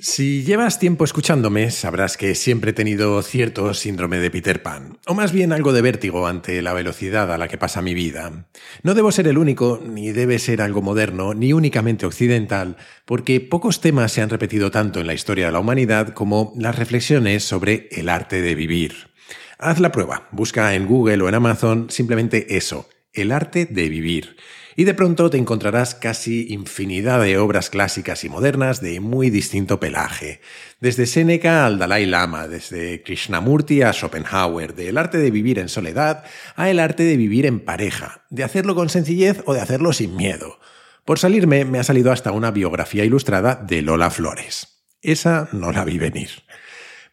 Si llevas tiempo escuchándome, sabrás que siempre he tenido cierto síndrome de Peter Pan, o más bien algo de vértigo ante la velocidad a la que pasa mi vida. No debo ser el único, ni debe ser algo moderno, ni únicamente occidental, porque pocos temas se han repetido tanto en la historia de la humanidad como las reflexiones sobre el arte de vivir. Haz la prueba, busca en Google o en Amazon simplemente eso, el arte de vivir y de pronto te encontrarás casi infinidad de obras clásicas y modernas de muy distinto pelaje, desde Séneca al Dalai Lama, desde Krishnamurti a Schopenhauer, del arte de vivir en soledad a el arte de vivir en pareja, de hacerlo con sencillez o de hacerlo sin miedo. Por salirme me ha salido hasta una biografía ilustrada de Lola Flores. Esa no la vi venir.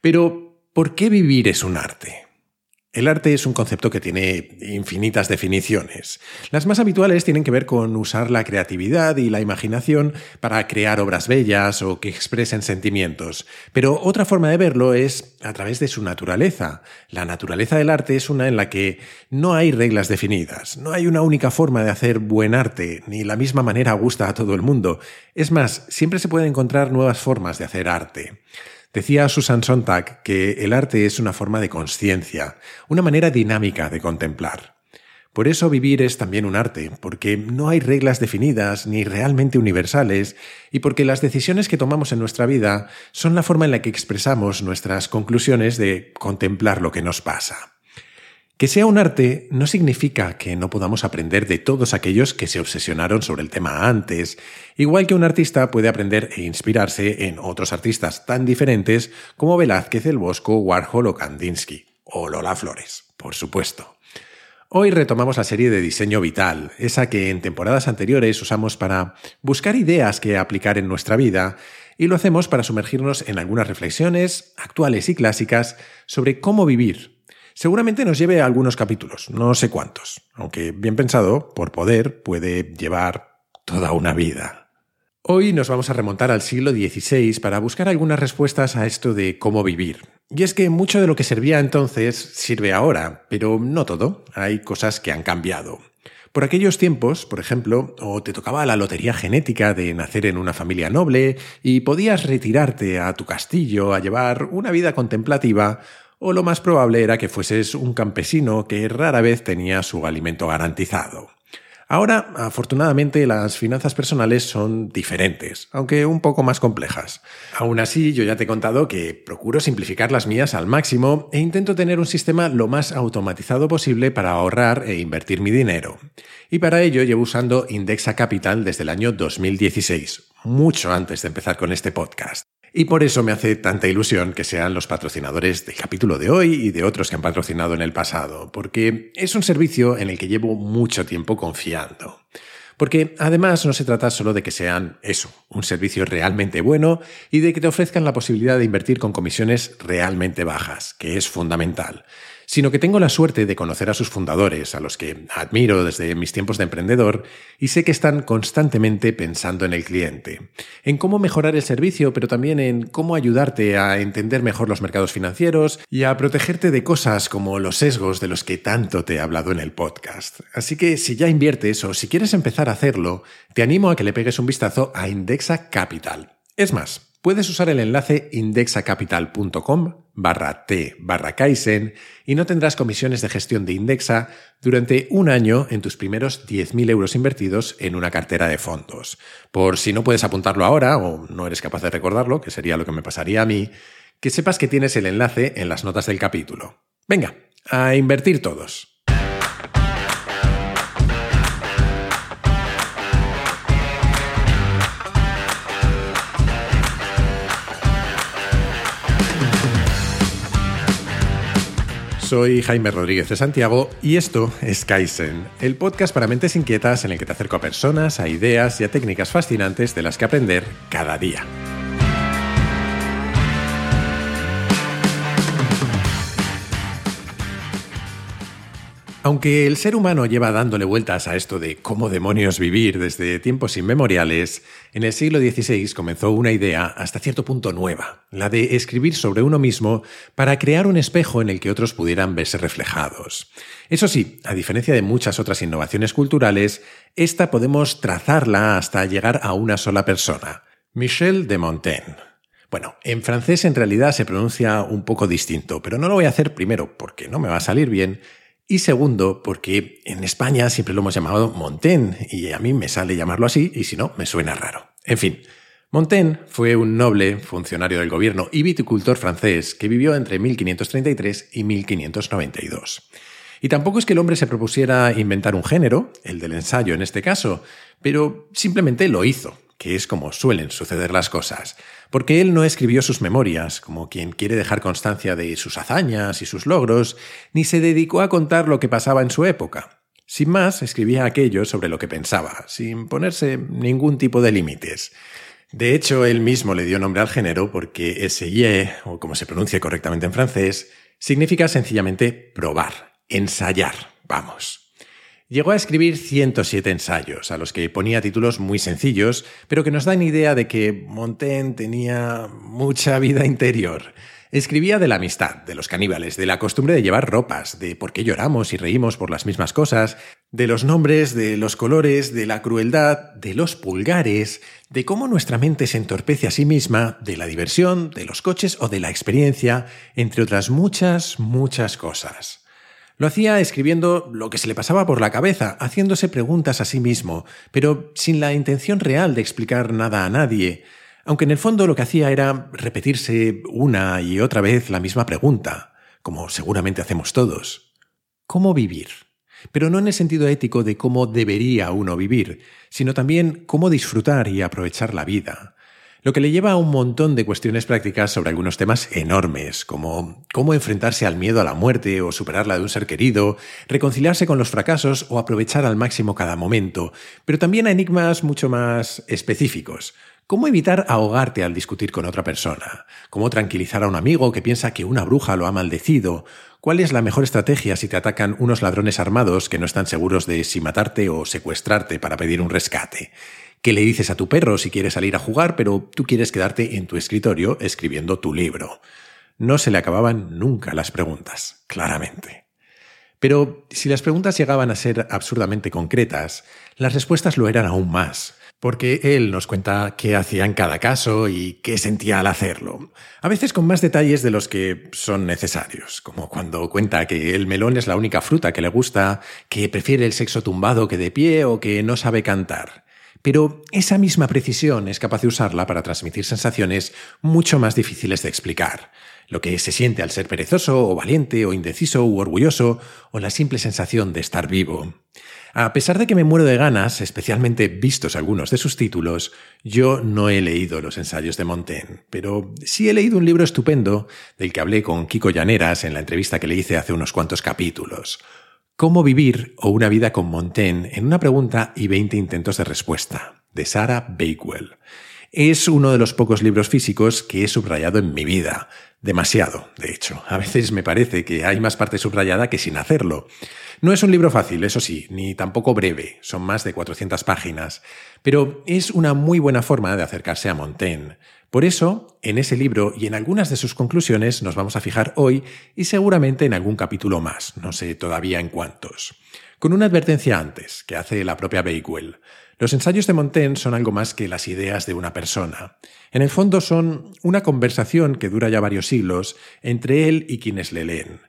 Pero, ¿por qué vivir es un arte? El arte es un concepto que tiene infinitas definiciones. Las más habituales tienen que ver con usar la creatividad y la imaginación para crear obras bellas o que expresen sentimientos. Pero otra forma de verlo es a través de su naturaleza. La naturaleza del arte es una en la que no hay reglas definidas, no hay una única forma de hacer buen arte, ni la misma manera gusta a todo el mundo. Es más, siempre se pueden encontrar nuevas formas de hacer arte. Decía Susan Sontag que el arte es una forma de conciencia, una manera dinámica de contemplar. Por eso vivir es también un arte, porque no hay reglas definidas ni realmente universales, y porque las decisiones que tomamos en nuestra vida son la forma en la que expresamos nuestras conclusiones de contemplar lo que nos pasa. Que sea un arte no significa que no podamos aprender de todos aquellos que se obsesionaron sobre el tema antes, igual que un artista puede aprender e inspirarse en otros artistas tan diferentes como Velázquez, El Bosco, Warhol o Kandinsky, o Lola Flores, por supuesto. Hoy retomamos la serie de diseño vital, esa que en temporadas anteriores usamos para buscar ideas que aplicar en nuestra vida, y lo hacemos para sumergirnos en algunas reflexiones actuales y clásicas sobre cómo vivir Seguramente nos lleve a algunos capítulos, no sé cuántos, aunque bien pensado, por poder, puede llevar toda una vida. Hoy nos vamos a remontar al siglo XVI para buscar algunas respuestas a esto de cómo vivir. Y es que mucho de lo que servía entonces sirve ahora, pero no todo, hay cosas que han cambiado. Por aquellos tiempos, por ejemplo, o te tocaba la lotería genética de nacer en una familia noble y podías retirarte a tu castillo a llevar una vida contemplativa, o lo más probable era que fueses un campesino que rara vez tenía su alimento garantizado. Ahora, afortunadamente, las finanzas personales son diferentes, aunque un poco más complejas. Aún así, yo ya te he contado que procuro simplificar las mías al máximo e intento tener un sistema lo más automatizado posible para ahorrar e invertir mi dinero. Y para ello llevo usando Indexa Capital desde el año 2016, mucho antes de empezar con este podcast. Y por eso me hace tanta ilusión que sean los patrocinadores del capítulo de hoy y de otros que han patrocinado en el pasado, porque es un servicio en el que llevo mucho tiempo confiando. Porque además no se trata solo de que sean eso, un servicio realmente bueno y de que te ofrezcan la posibilidad de invertir con comisiones realmente bajas, que es fundamental, sino que tengo la suerte de conocer a sus fundadores, a los que admiro desde mis tiempos de emprendedor, y sé que están constantemente pensando en el cliente, en cómo mejorar el servicio, pero también en cómo ayudarte a entender mejor los mercados financieros y a protegerte de cosas como los sesgos de los que tanto te he hablado en el podcast. Así que si ya inviertes o si quieres empezar a hacerlo, te animo a que le pegues un vistazo a Indexa Capital. Es más, puedes usar el enlace indexacapital.com barra T barra Kaizen y no tendrás comisiones de gestión de Indexa durante un año en tus primeros 10.000 euros invertidos en una cartera de fondos. Por si no puedes apuntarlo ahora o no eres capaz de recordarlo, que sería lo que me pasaría a mí, que sepas que tienes el enlace en las notas del capítulo. Venga, a invertir todos. Soy Jaime Rodríguez de Santiago y esto es Kaizen, el podcast para mentes inquietas en el que te acerco a personas, a ideas y a técnicas fascinantes de las que aprender cada día. Aunque el ser humano lleva dándole vueltas a esto de cómo demonios vivir desde tiempos inmemoriales, en el siglo XVI comenzó una idea hasta cierto punto nueva, la de escribir sobre uno mismo para crear un espejo en el que otros pudieran verse reflejados. Eso sí, a diferencia de muchas otras innovaciones culturales, esta podemos trazarla hasta llegar a una sola persona, Michel de Montaigne. Bueno, en francés en realidad se pronuncia un poco distinto, pero no lo voy a hacer primero porque no me va a salir bien y segundo porque en España siempre lo hemos llamado Montaigne y a mí me sale llamarlo así y si no me suena raro. En fin, Montaigne fue un noble funcionario del gobierno y viticultor francés que vivió entre 1533 y 1592. Y tampoco es que el hombre se propusiera inventar un género, el del ensayo en este caso, pero simplemente lo hizo, que es como suelen suceder las cosas, porque él no escribió sus memorias, como quien quiere dejar constancia de sus hazañas y sus logros, ni se dedicó a contar lo que pasaba en su época. Sin más, escribía aquello sobre lo que pensaba, sin ponerse ningún tipo de límites. De hecho, él mismo le dio nombre al género porque essayer, o como se pronuncia correctamente en francés, significa sencillamente probar, ensayar, vamos. Llegó a escribir 107 ensayos, a los que ponía títulos muy sencillos, pero que nos dan idea de que Montaigne tenía mucha vida interior. Escribía de la amistad, de los caníbales, de la costumbre de llevar ropas, de por qué lloramos y reímos por las mismas cosas, de los nombres, de los colores, de la crueldad, de los pulgares, de cómo nuestra mente se entorpece a sí misma, de la diversión, de los coches o de la experiencia, entre otras muchas, muchas cosas. Lo hacía escribiendo lo que se le pasaba por la cabeza, haciéndose preguntas a sí mismo, pero sin la intención real de explicar nada a nadie, aunque en el fondo lo que hacía era repetirse una y otra vez la misma pregunta, como seguramente hacemos todos. ¿Cómo vivir? Pero no en el sentido ético de cómo debería uno vivir, sino también cómo disfrutar y aprovechar la vida lo que le lleva a un montón de cuestiones prácticas sobre algunos temas enormes, como cómo enfrentarse al miedo a la muerte o superarla de un ser querido, reconciliarse con los fracasos o aprovechar al máximo cada momento, pero también a enigmas mucho más específicos. ¿Cómo evitar ahogarte al discutir con otra persona? ¿Cómo tranquilizar a un amigo que piensa que una bruja lo ha maldecido? ¿Cuál es la mejor estrategia si te atacan unos ladrones armados que no están seguros de si matarte o secuestrarte para pedir un rescate? ¿Qué le dices a tu perro si quieres salir a jugar, pero tú quieres quedarte en tu escritorio escribiendo tu libro? No se le acababan nunca las preguntas, claramente. Pero si las preguntas llegaban a ser absurdamente concretas, las respuestas lo eran aún más, porque él nos cuenta qué hacía en cada caso y qué sentía al hacerlo, a veces con más detalles de los que son necesarios, como cuando cuenta que el melón es la única fruta que le gusta, que prefiere el sexo tumbado que de pie o que no sabe cantar. Pero esa misma precisión es capaz de usarla para transmitir sensaciones mucho más difíciles de explicar. Lo que se siente al ser perezoso o valiente o indeciso u orgulloso o la simple sensación de estar vivo. A pesar de que me muero de ganas, especialmente vistos algunos de sus títulos, yo no he leído los ensayos de Montaigne, pero sí he leído un libro estupendo del que hablé con Kiko Llaneras en la entrevista que le hice hace unos cuantos capítulos. ¿Cómo vivir o una vida con Montaigne en una pregunta y 20 intentos de respuesta? de Sarah Bakewell. Es uno de los pocos libros físicos que he subrayado en mi vida. Demasiado, de hecho. A veces me parece que hay más parte subrayada que sin hacerlo. No es un libro fácil, eso sí, ni tampoco breve, son más de 400 páginas, pero es una muy buena forma de acercarse a Montaigne. Por eso, en ese libro y en algunas de sus conclusiones nos vamos a fijar hoy y seguramente en algún capítulo más, no sé todavía en cuántos. Con una advertencia antes, que hace la propia Bakewell. Los ensayos de Montaigne son algo más que las ideas de una persona. En el fondo son una conversación que dura ya varios siglos entre él y quienes le leen.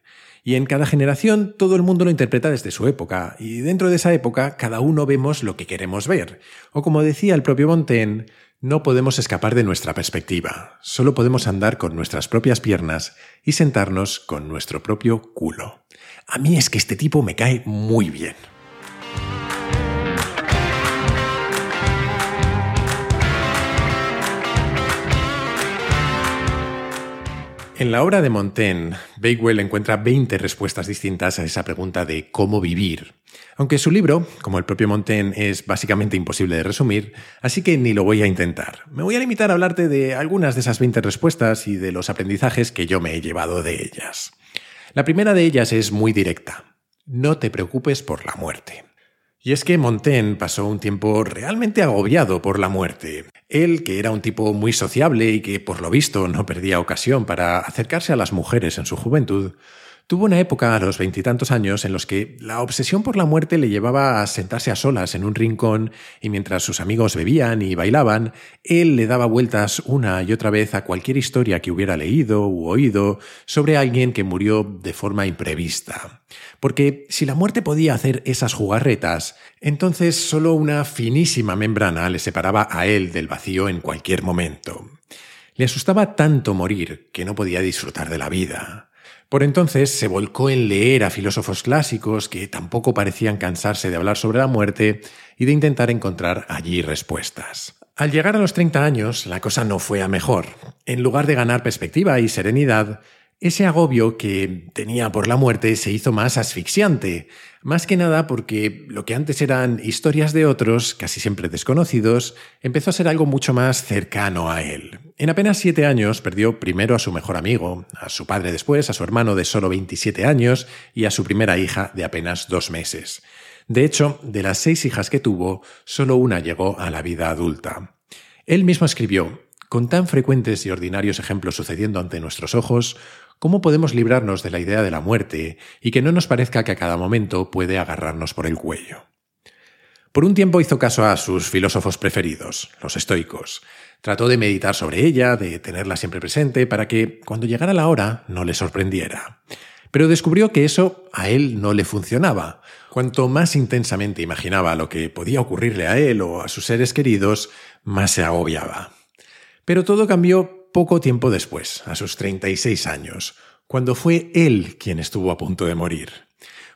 Y en cada generación todo el mundo lo interpreta desde su época, y dentro de esa época cada uno vemos lo que queremos ver. O como decía el propio Montaigne, no podemos escapar de nuestra perspectiva, solo podemos andar con nuestras propias piernas y sentarnos con nuestro propio culo. A mí es que este tipo me cae muy bien. En la obra de Montaigne, Bakewell encuentra 20 respuestas distintas a esa pregunta de cómo vivir. Aunque su libro, como el propio Montaigne, es básicamente imposible de resumir, así que ni lo voy a intentar. Me voy a limitar a hablarte de algunas de esas 20 respuestas y de los aprendizajes que yo me he llevado de ellas. La primera de ellas es muy directa. No te preocupes por la muerte. Y es que Montaigne pasó un tiempo realmente agobiado por la muerte. Él, que era un tipo muy sociable y que por lo visto no perdía ocasión para acercarse a las mujeres en su juventud, Tuvo una época a los veintitantos años en los que la obsesión por la muerte le llevaba a sentarse a solas en un rincón y mientras sus amigos bebían y bailaban, él le daba vueltas una y otra vez a cualquier historia que hubiera leído u oído sobre alguien que murió de forma imprevista. Porque si la muerte podía hacer esas jugarretas, entonces solo una finísima membrana le separaba a él del vacío en cualquier momento. Le asustaba tanto morir que no podía disfrutar de la vida. Por entonces se volcó en leer a filósofos clásicos que tampoco parecían cansarse de hablar sobre la muerte y de intentar encontrar allí respuestas. Al llegar a los 30 años, la cosa no fue a mejor. En lugar de ganar perspectiva y serenidad, ese agobio que tenía por la muerte se hizo más asfixiante, más que nada porque lo que antes eran historias de otros, casi siempre desconocidos, empezó a ser algo mucho más cercano a él. En apenas siete años perdió primero a su mejor amigo, a su padre después, a su hermano de solo 27 años y a su primera hija de apenas dos meses. De hecho, de las seis hijas que tuvo, solo una llegó a la vida adulta. Él mismo escribió, con tan frecuentes y ordinarios ejemplos sucediendo ante nuestros ojos, ¿Cómo podemos librarnos de la idea de la muerte y que no nos parezca que a cada momento puede agarrarnos por el cuello? Por un tiempo hizo caso a sus filósofos preferidos, los estoicos. Trató de meditar sobre ella, de tenerla siempre presente, para que, cuando llegara la hora, no le sorprendiera. Pero descubrió que eso a él no le funcionaba. Cuanto más intensamente imaginaba lo que podía ocurrirle a él o a sus seres queridos, más se agobiaba. Pero todo cambió poco tiempo después, a sus 36 años, cuando fue él quien estuvo a punto de morir.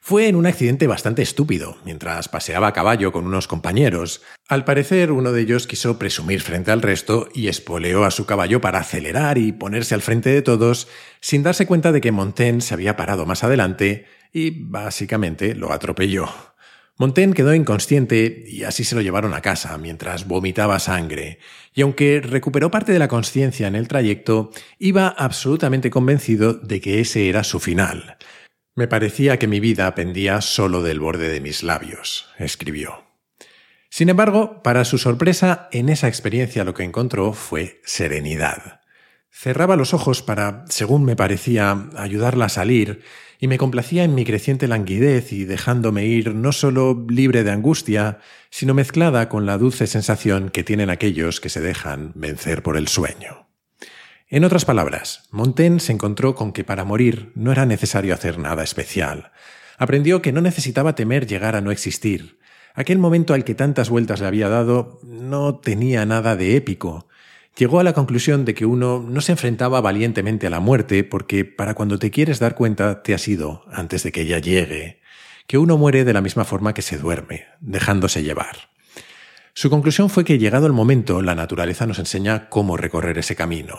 Fue en un accidente bastante estúpido, mientras paseaba a caballo con unos compañeros. Al parecer, uno de ellos quiso presumir frente al resto y espoleó a su caballo para acelerar y ponerse al frente de todos, sin darse cuenta de que Montaigne se había parado más adelante y básicamente lo atropelló. Montaigne quedó inconsciente y así se lo llevaron a casa mientras vomitaba sangre, y aunque recuperó parte de la conciencia en el trayecto, iba absolutamente convencido de que ese era su final. Me parecía que mi vida pendía solo del borde de mis labios, escribió. Sin embargo, para su sorpresa, en esa experiencia lo que encontró fue serenidad. Cerraba los ojos para, según me parecía, ayudarla a salir, y me complacía en mi creciente languidez y dejándome ir no solo libre de angustia, sino mezclada con la dulce sensación que tienen aquellos que se dejan vencer por el sueño. En otras palabras, Montaigne se encontró con que para morir no era necesario hacer nada especial. Aprendió que no necesitaba temer llegar a no existir. Aquel momento al que tantas vueltas le había dado no tenía nada de épico, llegó a la conclusión de que uno no se enfrentaba valientemente a la muerte porque para cuando te quieres dar cuenta te has ido antes de que ella llegue, que uno muere de la misma forma que se duerme, dejándose llevar. Su conclusión fue que llegado el momento la naturaleza nos enseña cómo recorrer ese camino,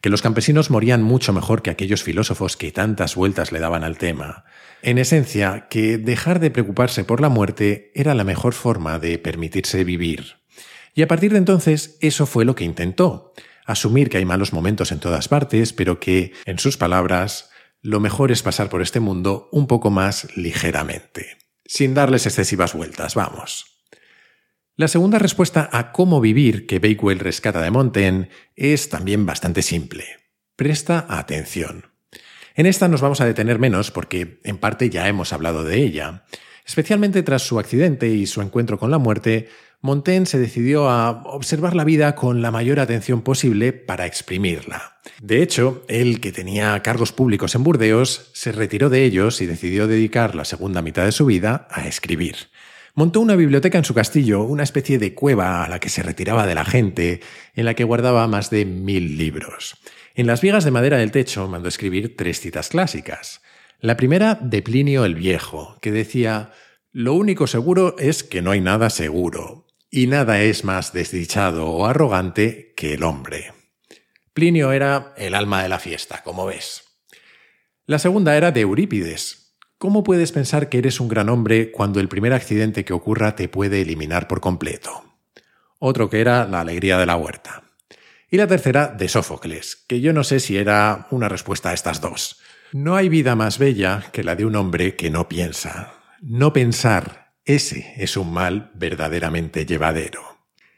que los campesinos morían mucho mejor que aquellos filósofos que tantas vueltas le daban al tema. En esencia, que dejar de preocuparse por la muerte era la mejor forma de permitirse vivir. Y a partir de entonces eso fue lo que intentó, asumir que hay malos momentos en todas partes, pero que, en sus palabras, lo mejor es pasar por este mundo un poco más ligeramente, sin darles excesivas vueltas, vamos. La segunda respuesta a cómo vivir que Bakewell rescata de Montaigne es también bastante simple. Presta atención. En esta nos vamos a detener menos porque en parte ya hemos hablado de ella. Especialmente tras su accidente y su encuentro con la muerte, Montaigne se decidió a observar la vida con la mayor atención posible para exprimirla. De hecho, él, que tenía cargos públicos en Burdeos, se retiró de ellos y decidió dedicar la segunda mitad de su vida a escribir. Montó una biblioteca en su castillo, una especie de cueva a la que se retiraba de la gente, en la que guardaba más de mil libros. En las vigas de madera del techo mandó escribir tres citas clásicas. La primera de Plinio el Viejo, que decía Lo único seguro es que no hay nada seguro y nada es más desdichado o arrogante que el hombre. Plinio era el alma de la fiesta, como ves. La segunda era de Eurípides. ¿Cómo puedes pensar que eres un gran hombre cuando el primer accidente que ocurra te puede eliminar por completo? Otro que era la alegría de la huerta. Y la tercera de Sófocles, que yo no sé si era una respuesta a estas dos. No hay vida más bella que la de un hombre que no piensa. No pensar ese es un mal verdaderamente llevadero.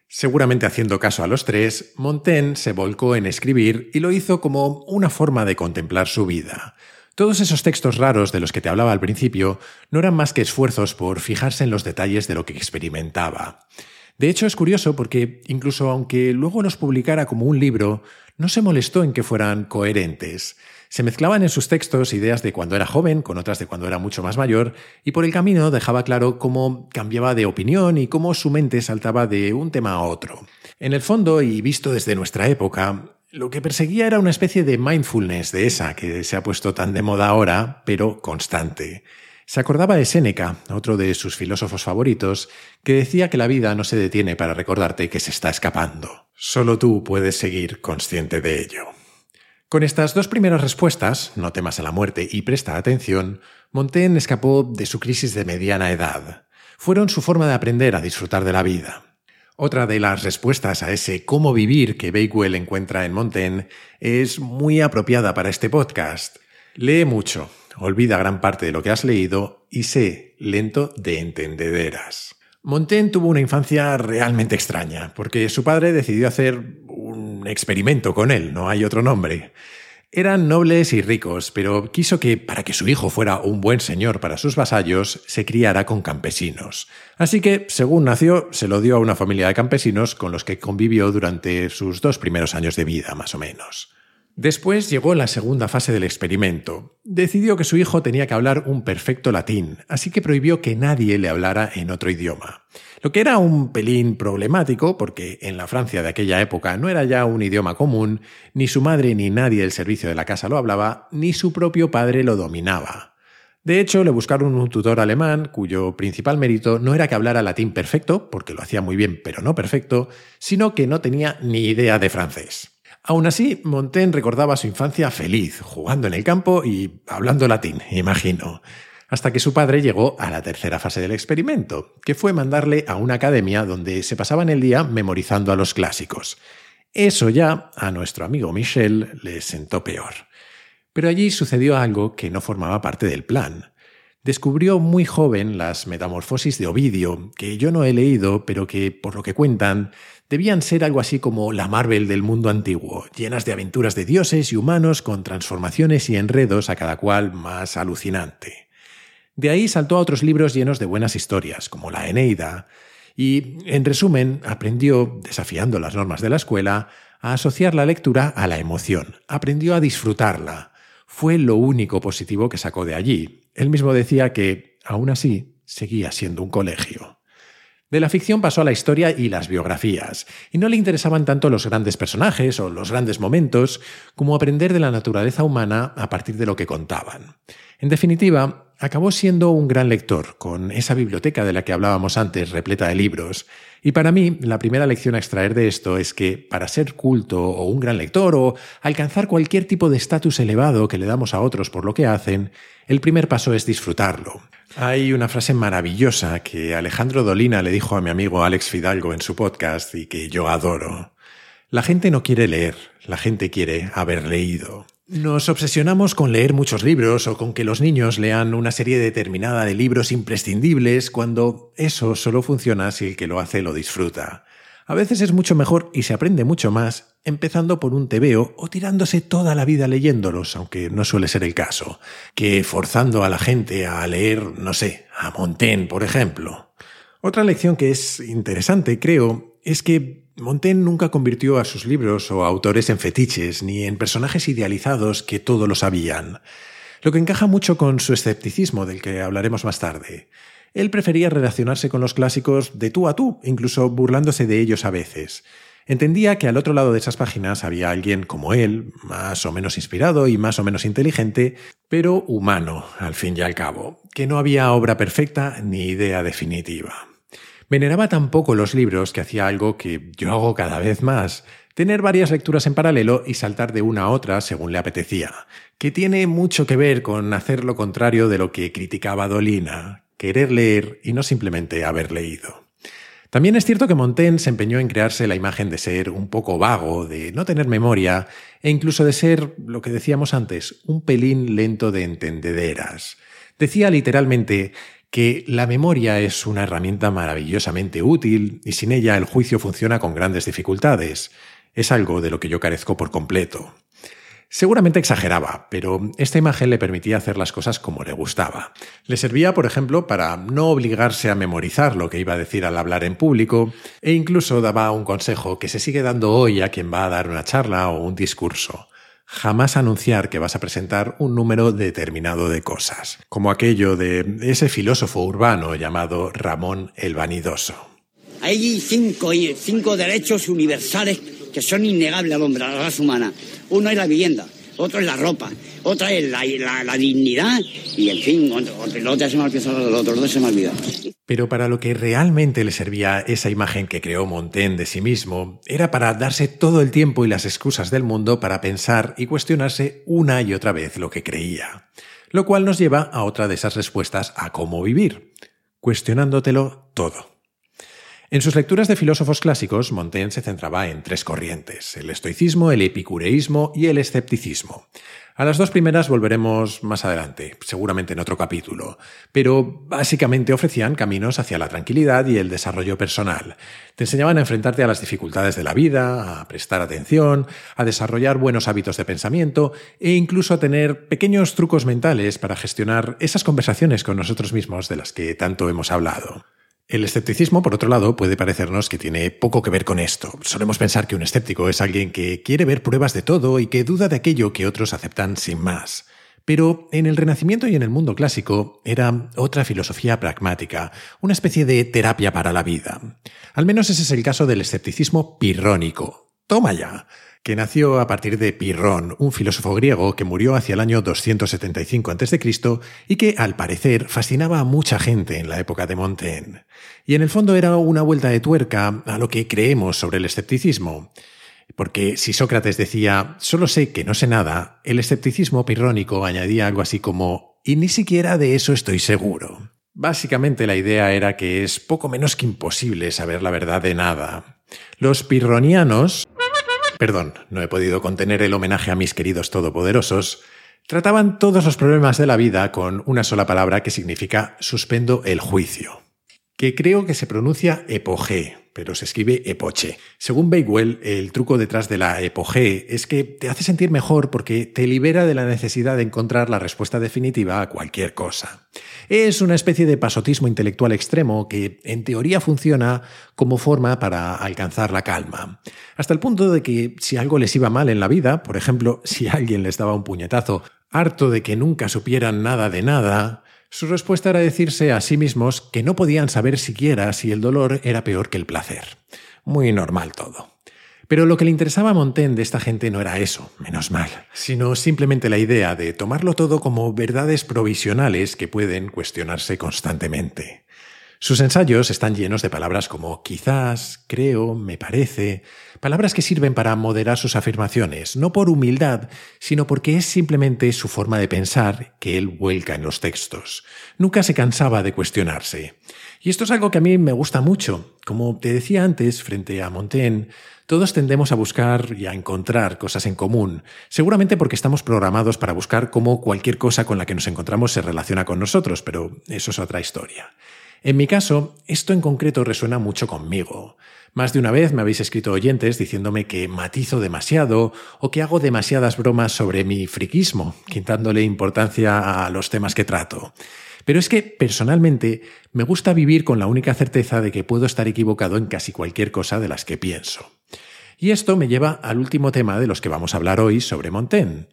Seguramente haciendo caso a los tres, Montaigne se volcó en escribir y lo hizo como una forma de contemplar su vida. Todos esos textos raros de los que te hablaba al principio no eran más que esfuerzos por fijarse en los detalles de lo que experimentaba. De hecho, es curioso porque incluso aunque luego los publicara como un libro, no se molestó en que fueran coherentes. Se mezclaban en sus textos ideas de cuando era joven con otras de cuando era mucho más mayor, y por el camino dejaba claro cómo cambiaba de opinión y cómo su mente saltaba de un tema a otro. En el fondo, y visto desde nuestra época, lo que perseguía era una especie de mindfulness de esa que se ha puesto tan de moda ahora, pero constante. Se acordaba de Séneca, otro de sus filósofos favoritos, que decía que la vida no se detiene para recordarte que se está escapando. Solo tú puedes seguir consciente de ello. Con estas dos primeras respuestas, no temas a la muerte y presta atención, Montaigne escapó de su crisis de mediana edad. Fueron su forma de aprender a disfrutar de la vida. Otra de las respuestas a ese cómo vivir que Bakewell encuentra en Montaigne es muy apropiada para este podcast. Lee mucho, olvida gran parte de lo que has leído y sé lento de entendederas. Montaigne tuvo una infancia realmente extraña, porque su padre decidió hacer un experimento con él, no hay otro nombre. Eran nobles y ricos, pero quiso que, para que su hijo fuera un buen señor para sus vasallos, se criara con campesinos. Así que, según nació, se lo dio a una familia de campesinos con los que convivió durante sus dos primeros años de vida, más o menos. Después llegó la segunda fase del experimento. Decidió que su hijo tenía que hablar un perfecto latín, así que prohibió que nadie le hablara en otro idioma. Lo que era un pelín problemático, porque en la Francia de aquella época no era ya un idioma común, ni su madre ni nadie del servicio de la casa lo hablaba, ni su propio padre lo dominaba. De hecho, le buscaron un tutor alemán cuyo principal mérito no era que hablara latín perfecto, porque lo hacía muy bien pero no perfecto, sino que no tenía ni idea de francés. Aún así, Montaigne recordaba su infancia feliz, jugando en el campo y hablando latín, imagino, hasta que su padre llegó a la tercera fase del experimento, que fue mandarle a una academia donde se pasaban el día memorizando a los clásicos. Eso ya a nuestro amigo Michel le sentó peor. Pero allí sucedió algo que no formaba parte del plan. Descubrió muy joven las Metamorfosis de Ovidio, que yo no he leído, pero que, por lo que cuentan, debían ser algo así como la Marvel del mundo antiguo, llenas de aventuras de dioses y humanos con transformaciones y enredos a cada cual más alucinante. De ahí saltó a otros libros llenos de buenas historias, como la Eneida, y, en resumen, aprendió, desafiando las normas de la escuela, a asociar la lectura a la emoción, aprendió a disfrutarla. Fue lo único positivo que sacó de allí. Él mismo decía que, aún así, seguía siendo un colegio. De la ficción pasó a la historia y las biografías, y no le interesaban tanto los grandes personajes o los grandes momentos como aprender de la naturaleza humana a partir de lo que contaban. En definitiva, acabó siendo un gran lector, con esa biblioteca de la que hablábamos antes, repleta de libros, y para mí la primera lección a extraer de esto es que para ser culto o un gran lector o alcanzar cualquier tipo de estatus elevado que le damos a otros por lo que hacen, el primer paso es disfrutarlo. Hay una frase maravillosa que Alejandro Dolina le dijo a mi amigo Alex Fidalgo en su podcast y que yo adoro. La gente no quiere leer, la gente quiere haber leído. Nos obsesionamos con leer muchos libros o con que los niños lean una serie determinada de libros imprescindibles cuando eso solo funciona si el que lo hace lo disfruta. A veces es mucho mejor y se aprende mucho más empezando por un tebeo o tirándose toda la vida leyéndolos, aunque no suele ser el caso, que forzando a la gente a leer, no sé, a Montaigne, por ejemplo. Otra lección que es interesante, creo, es que Montaigne nunca convirtió a sus libros o autores en fetiches, ni en personajes idealizados que todo lo sabían, lo que encaja mucho con su escepticismo del que hablaremos más tarde. Él prefería relacionarse con los clásicos de tú a tú, incluso burlándose de ellos a veces. Entendía que al otro lado de esas páginas había alguien como él, más o menos inspirado y más o menos inteligente, pero humano, al fin y al cabo, que no había obra perfecta ni idea definitiva. Veneraba tampoco los libros que hacía algo que yo hago cada vez más, tener varias lecturas en paralelo y saltar de una a otra según le apetecía, que tiene mucho que ver con hacer lo contrario de lo que criticaba Dolina, querer leer y no simplemente haber leído. También es cierto que Montaigne se empeñó en crearse la imagen de ser un poco vago, de no tener memoria e incluso de ser, lo que decíamos antes, un pelín lento de entendederas. Decía literalmente que la memoria es una herramienta maravillosamente útil y sin ella el juicio funciona con grandes dificultades. Es algo de lo que yo carezco por completo. Seguramente exageraba, pero esta imagen le permitía hacer las cosas como le gustaba. Le servía, por ejemplo, para no obligarse a memorizar lo que iba a decir al hablar en público, e incluso daba un consejo que se sigue dando hoy a quien va a dar una charla o un discurso. Jamás anunciar que vas a presentar un número determinado de cosas, como aquello de ese filósofo urbano llamado Ramón el Vanidoso. Hay cinco, derechos universales que son innegables al hombre, a la raza humana. Uno es la vivienda, otro es la ropa, otra es la, dignidad y, en fin, otro, otro se me ha otro se me olvidado. Pero para lo que realmente le servía esa imagen que creó Montaigne de sí mismo, era para darse todo el tiempo y las excusas del mundo para pensar y cuestionarse una y otra vez lo que creía. Lo cual nos lleva a otra de esas respuestas a cómo vivir, cuestionándotelo todo. En sus lecturas de filósofos clásicos, Montaigne se centraba en tres corrientes, el estoicismo, el epicureísmo y el escepticismo. A las dos primeras volveremos más adelante, seguramente en otro capítulo, pero básicamente ofrecían caminos hacia la tranquilidad y el desarrollo personal. Te enseñaban a enfrentarte a las dificultades de la vida, a prestar atención, a desarrollar buenos hábitos de pensamiento e incluso a tener pequeños trucos mentales para gestionar esas conversaciones con nosotros mismos de las que tanto hemos hablado. El escepticismo, por otro lado, puede parecernos que tiene poco que ver con esto. Solemos pensar que un escéptico es alguien que quiere ver pruebas de todo y que duda de aquello que otros aceptan sin más. Pero en el Renacimiento y en el mundo clásico era otra filosofía pragmática, una especie de terapia para la vida. Al menos ese es el caso del escepticismo pirrónico. Toma ya que nació a partir de Pirrón, un filósofo griego que murió hacia el año 275 a.C. y que, al parecer, fascinaba a mucha gente en la época de Montaigne. Y en el fondo era una vuelta de tuerca a lo que creemos sobre el escepticismo. Porque si Sócrates decía, solo sé que no sé nada, el escepticismo pirrónico añadía algo así como, y ni siquiera de eso estoy seguro. Básicamente la idea era que es poco menos que imposible saber la verdad de nada. Los pirronianos perdón, no he podido contener el homenaje a mis queridos todopoderosos, trataban todos los problemas de la vida con una sola palabra que significa suspendo el juicio, que creo que se pronuncia epogé, pero se escribe epoche. Según Bakewell, el truco detrás de la epogé es que te hace sentir mejor porque te libera de la necesidad de encontrar la respuesta definitiva a cualquier cosa. Es una especie de pasotismo intelectual extremo que en teoría funciona como forma para alcanzar la calma. Hasta el punto de que si algo les iba mal en la vida, por ejemplo, si alguien les daba un puñetazo, harto de que nunca supieran nada de nada, su respuesta era decirse a sí mismos que no podían saber siquiera si el dolor era peor que el placer. Muy normal todo. Pero lo que le interesaba a Montaigne de esta gente no era eso, menos mal, sino simplemente la idea de tomarlo todo como verdades provisionales que pueden cuestionarse constantemente. Sus ensayos están llenos de palabras como quizás, creo, me parece, palabras que sirven para moderar sus afirmaciones, no por humildad, sino porque es simplemente su forma de pensar que él vuelca en los textos. Nunca se cansaba de cuestionarse. Y esto es algo que a mí me gusta mucho. Como te decía antes, frente a Montaigne, todos tendemos a buscar y a encontrar cosas en común, seguramente porque estamos programados para buscar cómo cualquier cosa con la que nos encontramos se relaciona con nosotros, pero eso es otra historia. En mi caso, esto en concreto resuena mucho conmigo. Más de una vez me habéis escrito oyentes diciéndome que matizo demasiado o que hago demasiadas bromas sobre mi friquismo, quitándole importancia a los temas que trato. Pero es que, personalmente, me gusta vivir con la única certeza de que puedo estar equivocado en casi cualquier cosa de las que pienso. Y esto me lleva al último tema de los que vamos a hablar hoy sobre Montaigne.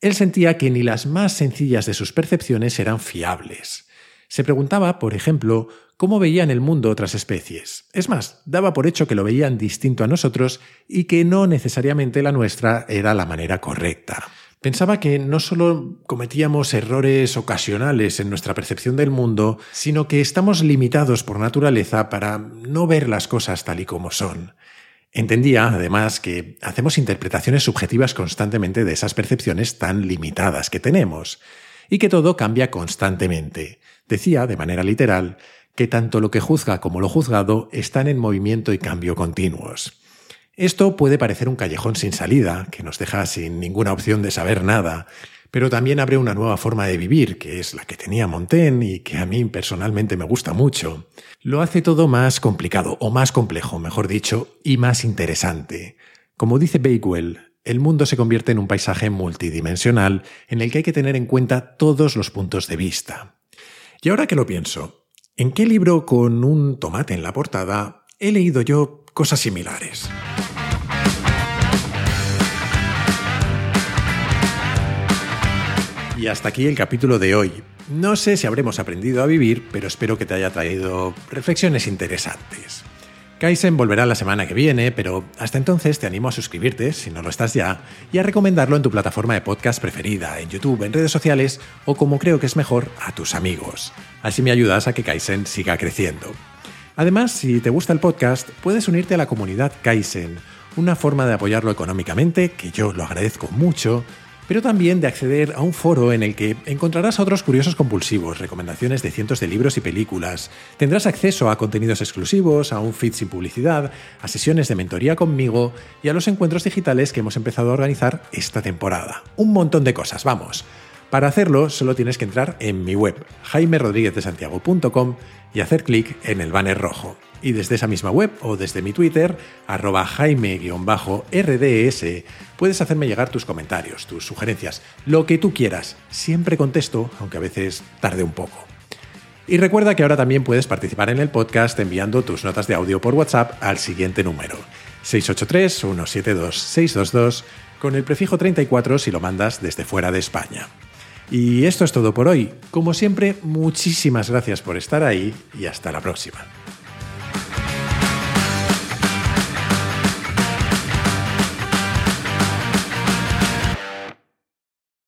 Él sentía que ni las más sencillas de sus percepciones eran fiables. Se preguntaba, por ejemplo, cómo veían el mundo otras especies. Es más, daba por hecho que lo veían distinto a nosotros y que no necesariamente la nuestra era la manera correcta. Pensaba que no solo cometíamos errores ocasionales en nuestra percepción del mundo, sino que estamos limitados por naturaleza para no ver las cosas tal y como son. Entendía, además, que hacemos interpretaciones subjetivas constantemente de esas percepciones tan limitadas que tenemos, y que todo cambia constantemente. Decía, de manera literal, que tanto lo que juzga como lo juzgado están en movimiento y cambio continuos. Esto puede parecer un callejón sin salida, que nos deja sin ninguna opción de saber nada, pero también abre una nueva forma de vivir, que es la que tenía Montaigne y que a mí personalmente me gusta mucho. Lo hace todo más complicado, o más complejo, mejor dicho, y más interesante. Como dice Bakewell, el mundo se convierte en un paisaje multidimensional en el que hay que tener en cuenta todos los puntos de vista. Y ahora que lo pienso, ¿en qué libro con un tomate en la portada he leído yo cosas similares? Y hasta aquí el capítulo de hoy. No sé si habremos aprendido a vivir, pero espero que te haya traído reflexiones interesantes. Kaizen volverá la semana que viene, pero hasta entonces te animo a suscribirte, si no lo estás ya, y a recomendarlo en tu plataforma de podcast preferida, en YouTube, en redes sociales o como creo que es mejor, a tus amigos. Así me ayudas a que Kaizen siga creciendo. Además, si te gusta el podcast, puedes unirte a la comunidad Kaizen, una forma de apoyarlo económicamente, que yo lo agradezco mucho, pero también de acceder a un foro en el que encontrarás a otros curiosos compulsivos, recomendaciones de cientos de libros y películas, tendrás acceso a contenidos exclusivos, a un feed sin publicidad, a sesiones de mentoría conmigo y a los encuentros digitales que hemos empezado a organizar esta temporada. Un montón de cosas, vamos. Para hacerlo solo tienes que entrar en mi web, jaimerodríguezdesantiago.com y hacer clic en el banner rojo. Y desde esa misma web o desde mi Twitter, arroba jaime-rds, puedes hacerme llegar tus comentarios, tus sugerencias, lo que tú quieras. Siempre contesto, aunque a veces tarde un poco. Y recuerda que ahora también puedes participar en el podcast enviando tus notas de audio por WhatsApp al siguiente número, 683-172-622, con el prefijo 34 si lo mandas desde fuera de España. Y esto es todo por hoy. Como siempre, muchísimas gracias por estar ahí y hasta la próxima.